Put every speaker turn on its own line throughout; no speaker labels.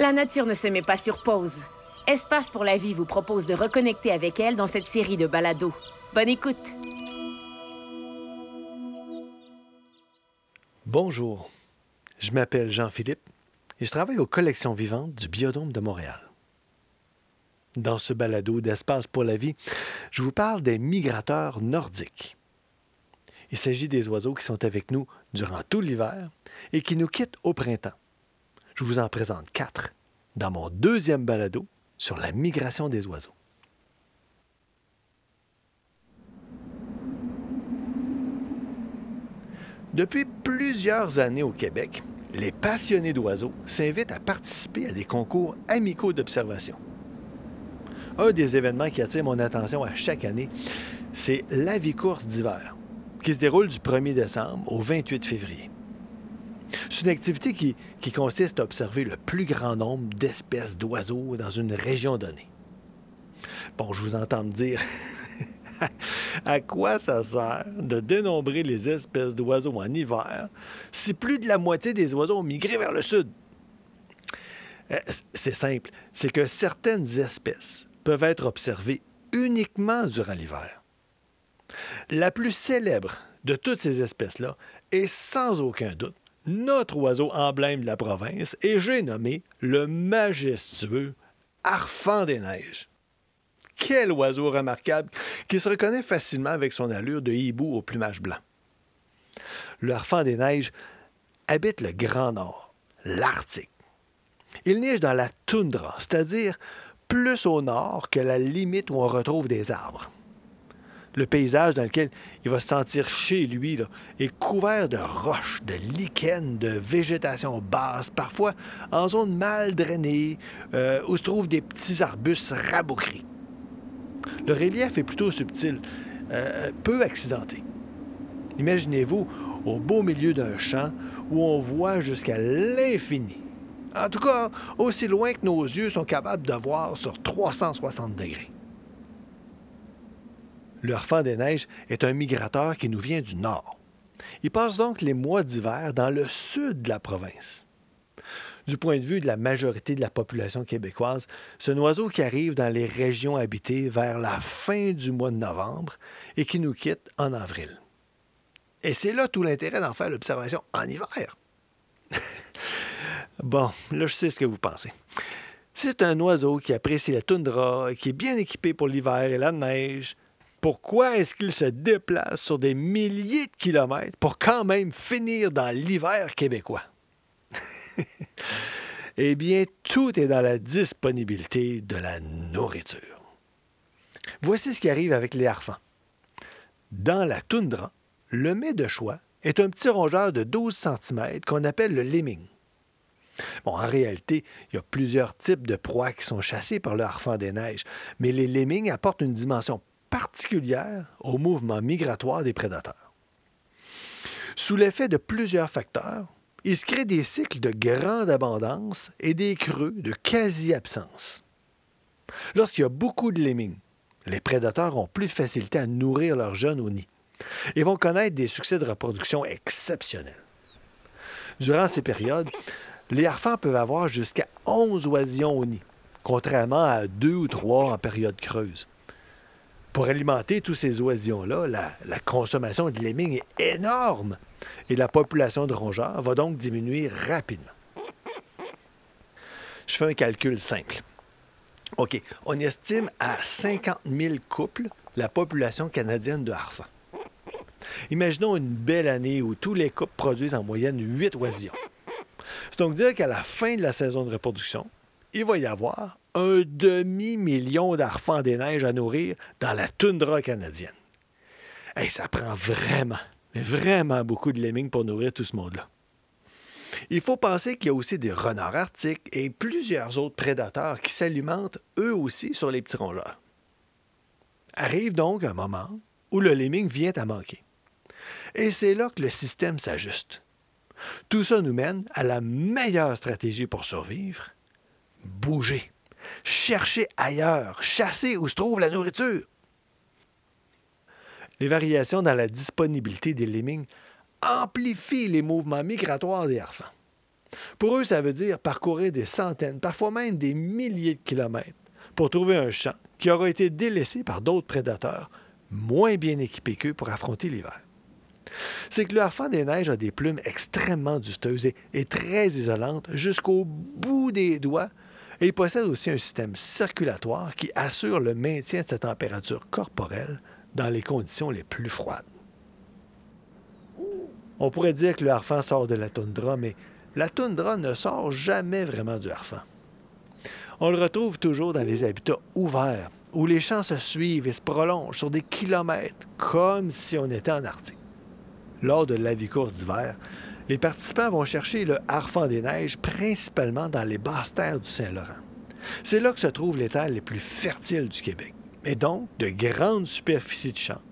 La nature ne se met pas sur pause. Espace pour la vie vous propose de reconnecter avec elle dans cette série de balados. Bonne écoute!
Bonjour, je m'appelle Jean-Philippe et je travaille aux collections vivantes du Biodôme de Montréal. Dans ce balado d'Espace pour la vie, je vous parle des migrateurs nordiques. Il s'agit des oiseaux qui sont avec nous durant tout l'hiver et qui nous quittent au printemps. Je vous en présente quatre dans mon deuxième balado sur la migration des oiseaux. Depuis plusieurs années au Québec, les passionnés d'oiseaux s'invitent à participer à des concours amicaux d'observation. Un des événements qui attire mon attention à chaque année, c'est l'Avicourse d'hiver, qui se déroule du 1er décembre au 28 février. C'est une activité qui, consiste à observer le plus grand nombre d'espèces d'oiseaux dans une région donnée. Bon, je vous entends dire, à quoi ça sert de dénombrer les espèces d'oiseaux en hiver si plus de la moitié des oiseaux ont migré vers le sud? Euh, c'est simple, c'est que certaines espèces peuvent être observées uniquement durant l'hiver. La plus célèbre de toutes ces espèces-là est sans aucun doute notre oiseau emblème de la province et j'ai nommé le majestueux Arfan des neiges. Quel oiseau remarquable qui se reconnaît facilement avec son allure de hibou au plumage blanc. Le harfang des neiges habite le Grand Nord, l'Arctique. Il niche dans la toundra, c'est-à-dire plus au nord que la limite où on retrouve des arbres. Le paysage dans lequel il va se sentir chez lui est couvert de roches, de lichens, de végétation basse, parfois en zone mal drainée, euh, où se trouvent des petits arbustes rabougris. Le relief est plutôt subtil, euh, peu accidenté. Imaginez-vous au beau milieu d'un champ où on voit jusqu'à l'infini. En tout cas, aussi loin que nos yeux sont capables de voir sur 360 degrés. Le harfang des neiges est un migrateur qui nous vient du nord. Il passe donc les mois d'hiver dans le sud de la province. Du point de vue de la majorité de la population québécoise, c'est un oiseau qui arrive dans les régions habitées vers la fin du mois de novembre et qui nous quitte en avril. Et c'est là tout l'intérêt d'en faire l'observation en hiver. bon, là, je sais ce que vous pensez. C'est un oiseau qui apprécie la toundra, qui est bien équipé pour l'hiver et la neige. Pourquoi est-ce qu'il se déplace sur des milliers de kilomètres pour quand même finir dans l'hiver québécois? eh bien, tout est dans la disponibilité de la nourriture. Voici ce qui arrive avec les harfans. Dans la toundra, le mets de choix est un petit rongeur de 12 cm qu'on appelle le lemming. En réalité, il y a plusieurs types de proies qui sont chassées par le harfang des neiges, mais les lemmings apportent une dimension particulière au mouvement migratoire des prédateurs. Sous l'effet de plusieurs facteurs, il se crée des cycles de grande abondance et des creux de quasi-absence. Lorsqu'il y a beaucoup de lemmings, les prédateurs ont plus de facilité à nourrir leurs jeunes au nid et vont connaître des succès de reproduction exceptionnels. Durant ces périodes, les harfans peuvent avoir jusqu'à 11 oisillons au nid, contrairement à deux ou trois en période creuse. Pour alimenter tous ces oisillons-là, la, consommation de lemmings est énorme et la population de rongeurs va donc diminuer rapidement. Je fais un calcul simple. OK, on estime à 50 000 couples la population canadienne de harfang. Imaginons une belle année où tous les couples produisent en moyenne 8 oisillons. C'est donc dire qu'à la fin de la saison de reproduction, il va y avoir un demi-million d'arfans des neiges à nourrir dans la toundra canadienne. Et ça prend vraiment, vraiment beaucoup de lemmings pour nourrir tout ce monde-là. Il faut penser qu'il y a aussi des renards arctiques et plusieurs autres prédateurs qui s'alimentent eux aussi sur les petits rongeurs. Arrive donc un moment où le lemming vient à manquer. Et c'est là que le système s'ajuste. Tout ça nous mène à la meilleure stratégie pour survivre, bouger, chercher ailleurs, chasser où se trouve la nourriture. Les variations dans la disponibilité des lemmings amplifient les mouvements migratoires des harfans. Pour eux, ça veut dire parcourir des centaines, parfois même des milliers de kilomètres pour trouver un champ qui aura été délaissé par d'autres prédateurs moins bien équipés qu'eux pour affronter l'hiver. C'est que le harfang des neiges a des plumes extrêmement dusteuses et, très isolantes jusqu'au bout des doigts et il possède aussi un système circulatoire qui assure le maintien de sa température corporelle dans les conditions les plus froides. On pourrait dire que le harfang sort de la toundra, mais la toundra ne sort jamais vraiment du harfang. On le retrouve toujours dans les habitats ouverts, où les champs se suivent et se prolongent sur des kilomètres, comme si on était en Arctique. Lors de la vie course d'hiver, les participants vont chercher le harfang des neiges principalement dans les basses terres du Saint-Laurent. C'est là que se trouvent les terres les plus fertiles du Québec, et donc de grandes superficies de champs,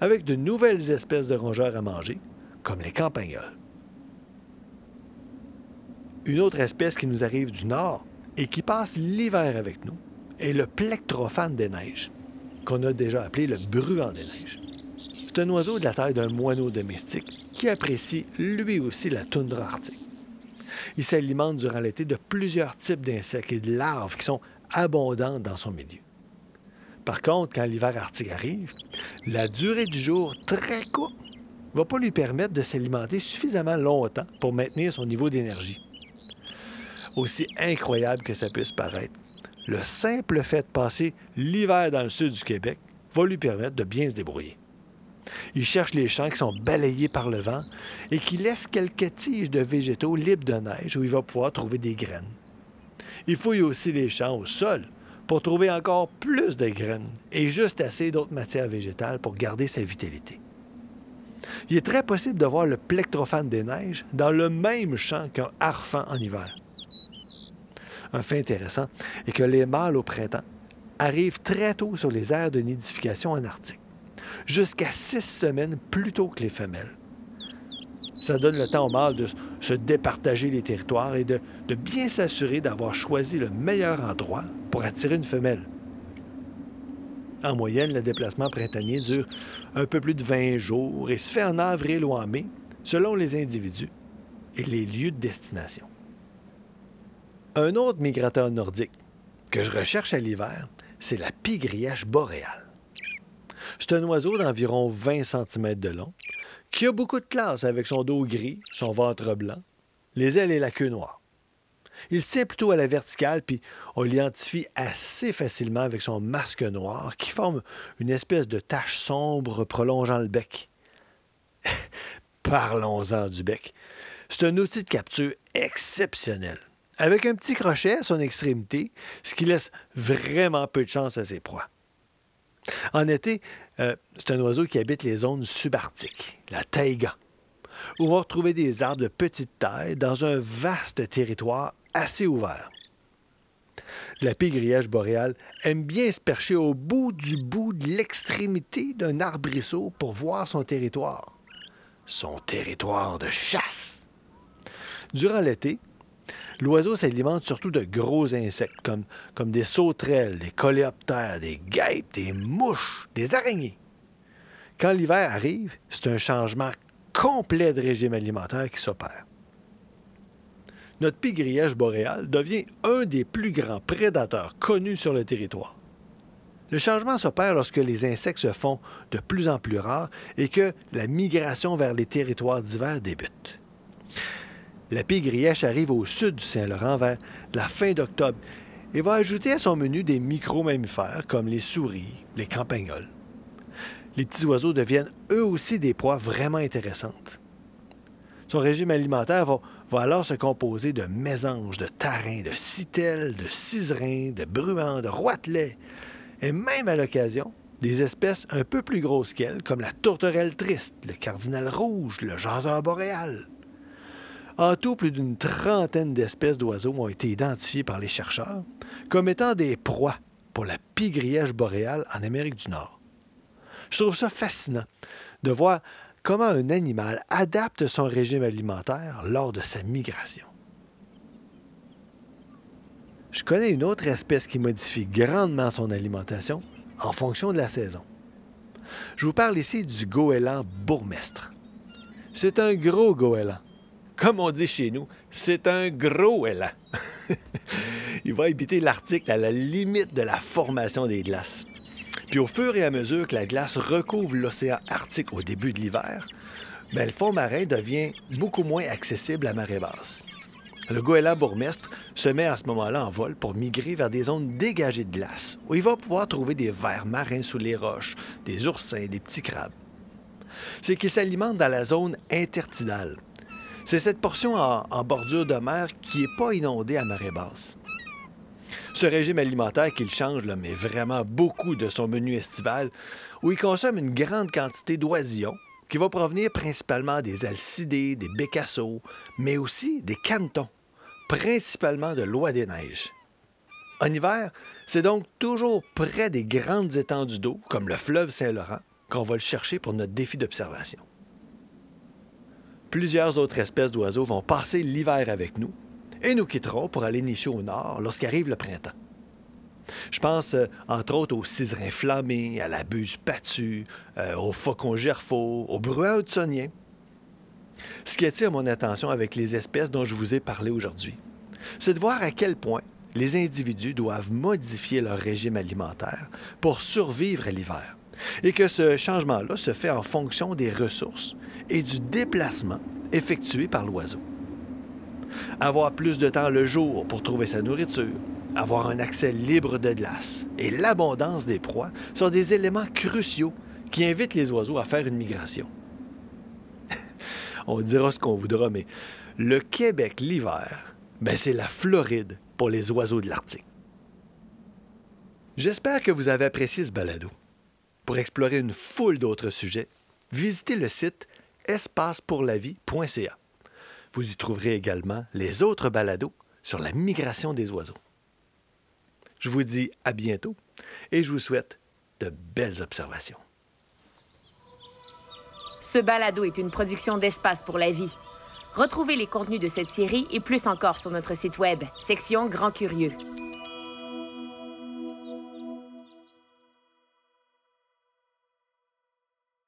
avec de nouvelles espèces de rongeurs à manger, comme les campagnols. Une autre espèce qui nous arrive du nord et qui passe l'hiver avec nous est le plectrophane des neiges, qu'on a déjà appelé le bruant des neiges. C'est un oiseau de la taille d'un moineau domestique qui apprécie lui aussi la toundra arctique. Il s'alimente durant l'été de plusieurs types d'insectes et de larves qui sont abondantes dans son milieu. Par contre, quand l'hiver arctique arrive, la durée du jour très courte ne va pas lui permettre de s'alimenter suffisamment longtemps pour maintenir son niveau d'énergie. Aussi incroyable que ça puisse paraître, le simple fait de passer l'hiver dans le sud du Québec va lui permettre de bien se débrouiller. Il cherche les champs qui sont balayés par le vent et qui laissent quelques tiges de végétaux libres de neige où il va pouvoir trouver des graines. Il fouille aussi les champs au sol pour trouver encore plus de graines et juste assez d'autres matières végétales pour garder sa vitalité. Il est très possible de voir le plectrophane des neiges dans le même champ qu'un harfang en hiver. Un fait intéressant est que les mâles au printemps arrivent très tôt sur les aires de nidification en Arctique, jusqu'à six semaines plus tôt que les femelles. Ça donne le temps aux mâles de se départager les territoires et de, bien s'assurer d'avoir choisi le meilleur endroit pour attirer une femelle. En moyenne, le déplacement printanier dure un peu plus de 20 jours et se fait en avril ou en mai, selon les individus et les lieux de destination. Un autre migrateur nordique que je recherche à l'hiver, c'est la pigrièche boréale. C'est un oiseau d'environ 20 cm de long qui a beaucoup de classe avec son dos gris, son ventre blanc, les ailes et la queue noire. Il se tient plutôt à la verticale, puis on l'identifie assez facilement avec son masque noir qui forme une espèce de tache sombre prolongeant le bec. Parlons-en du bec. C'est un outil de capture exceptionnel, avec un petit crochet à son extrémité, ce qui laisse vraiment peu de chance à ses proies. En été, euh, c'est un oiseau qui habite les zones subarctiques, la taïga, où on va retrouver des arbres de petite taille dans un vaste territoire assez ouvert. La pigrièche boréale aime bien se percher au bout du bout de l'extrémité d'un arbrisseau pour voir son territoire. Son territoire de chasse. Durant l'été, l'oiseau s'alimente surtout de gros insectes comme, des sauterelles, des coléoptères, des guêpes, des mouches, des araignées. Quand l'hiver arrive, c'est un changement complet de régime alimentaire qui s'opère notre pigrièche boréal devient un des plus grands prédateurs connus sur le territoire. Le changement s'opère lorsque les insectes se font de plus en plus rares et que la migration vers les territoires d'hiver débute. La pigrièche arrive au sud du Saint-Laurent vers la fin d'octobre et va ajouter à son menu des micro-mammifères comme les souris, les campagnols. Les petits oiseaux deviennent eux aussi des proies vraiment intéressantes. Son régime alimentaire va alors se composer de mésanges, de tarins, de citelles, de ciserins, de bruants, de roitelets, et même à l'occasion, des espèces un peu plus grosses qu'elles, comme la tourterelle triste, le cardinal rouge, le jaseur boréal. En tout, plus d'une trentaine d'espèces d'oiseaux ont été identifiées par les chercheurs comme étant des proies pour la pigrièche boréale en Amérique du Nord. Je trouve ça fascinant de voir comment un animal adapte son régime alimentaire lors de sa migration. Je connais une autre espèce qui modifie grandement son alimentation en fonction de la saison. Je vous parle ici du goéland bourgmestre. C'est un gros goéland, Comme on dit chez nous, c'est un gros élan. Il va habiter l'Arctique à la limite de la formation des glaces. Puis au fur et à mesure que la glace recouvre l'océan Arctique au début de l'hiver, ben, le fond marin devient beaucoup moins accessible à marée basse. Le goéland bourgmestre se met à ce moment-là en vol pour migrer vers des zones dégagées de glace, où il va pouvoir trouver des vers marins sous les roches, des oursins, des petits crabes. C'est qu'il s'alimente dans la zone intertidale. C'est cette portion en, bordure de mer qui n'est pas inondée à marée basse. Ce régime alimentaire qu'il change, mais vraiment beaucoup de son menu estival, où il consomme une grande quantité d'oisillons, qui va provenir principalement des alcidés, des bécassos, mais aussi des cantons, principalement de l'oie des neiges. En hiver, c'est donc toujours près des grandes étendues d'eau, comme le fleuve Saint-Laurent, qu'on va le chercher pour notre défi d'observation. Plusieurs autres espèces d'oiseaux vont passer l'hiver avec nous et nous quitteront pour aller nicher au nord lorsqu'arrive le printemps. Je pense, euh, entre autres, aux ciserins flammés, à la buse patue, euh, aux faucons gerfaux, aux bruins hudsoniens. Ce qui attire mon attention avec les espèces dont je vous ai parlé aujourd'hui, c'est de voir à quel point les individus doivent modifier leur régime alimentaire pour survivre à l'hiver, et que ce changement-là se fait en fonction des ressources et du déplacement effectué par l'oiseau. Avoir plus de temps le jour pour trouver sa nourriture, avoir un accès libre de glace et l'abondance des proies sont des éléments cruciaux qui invitent les oiseaux à faire une migration. On dira ce qu'on voudra, mais le Québec l'hiver, ben c'est la Floride pour les oiseaux de l'Arctique. J'espère que vous avez apprécié ce balado. Pour explorer une foule d'autres sujets, visitez le site espacepourlavie.ca. Vous y trouverez également les autres balados sur la migration des oiseaux. Je vous dis à bientôt et je vous souhaite de belles observations.
Ce balado est une production d'Espace pour la vie. Retrouvez les contenus de cette série et plus encore sur notre site web, section Grand Curieux.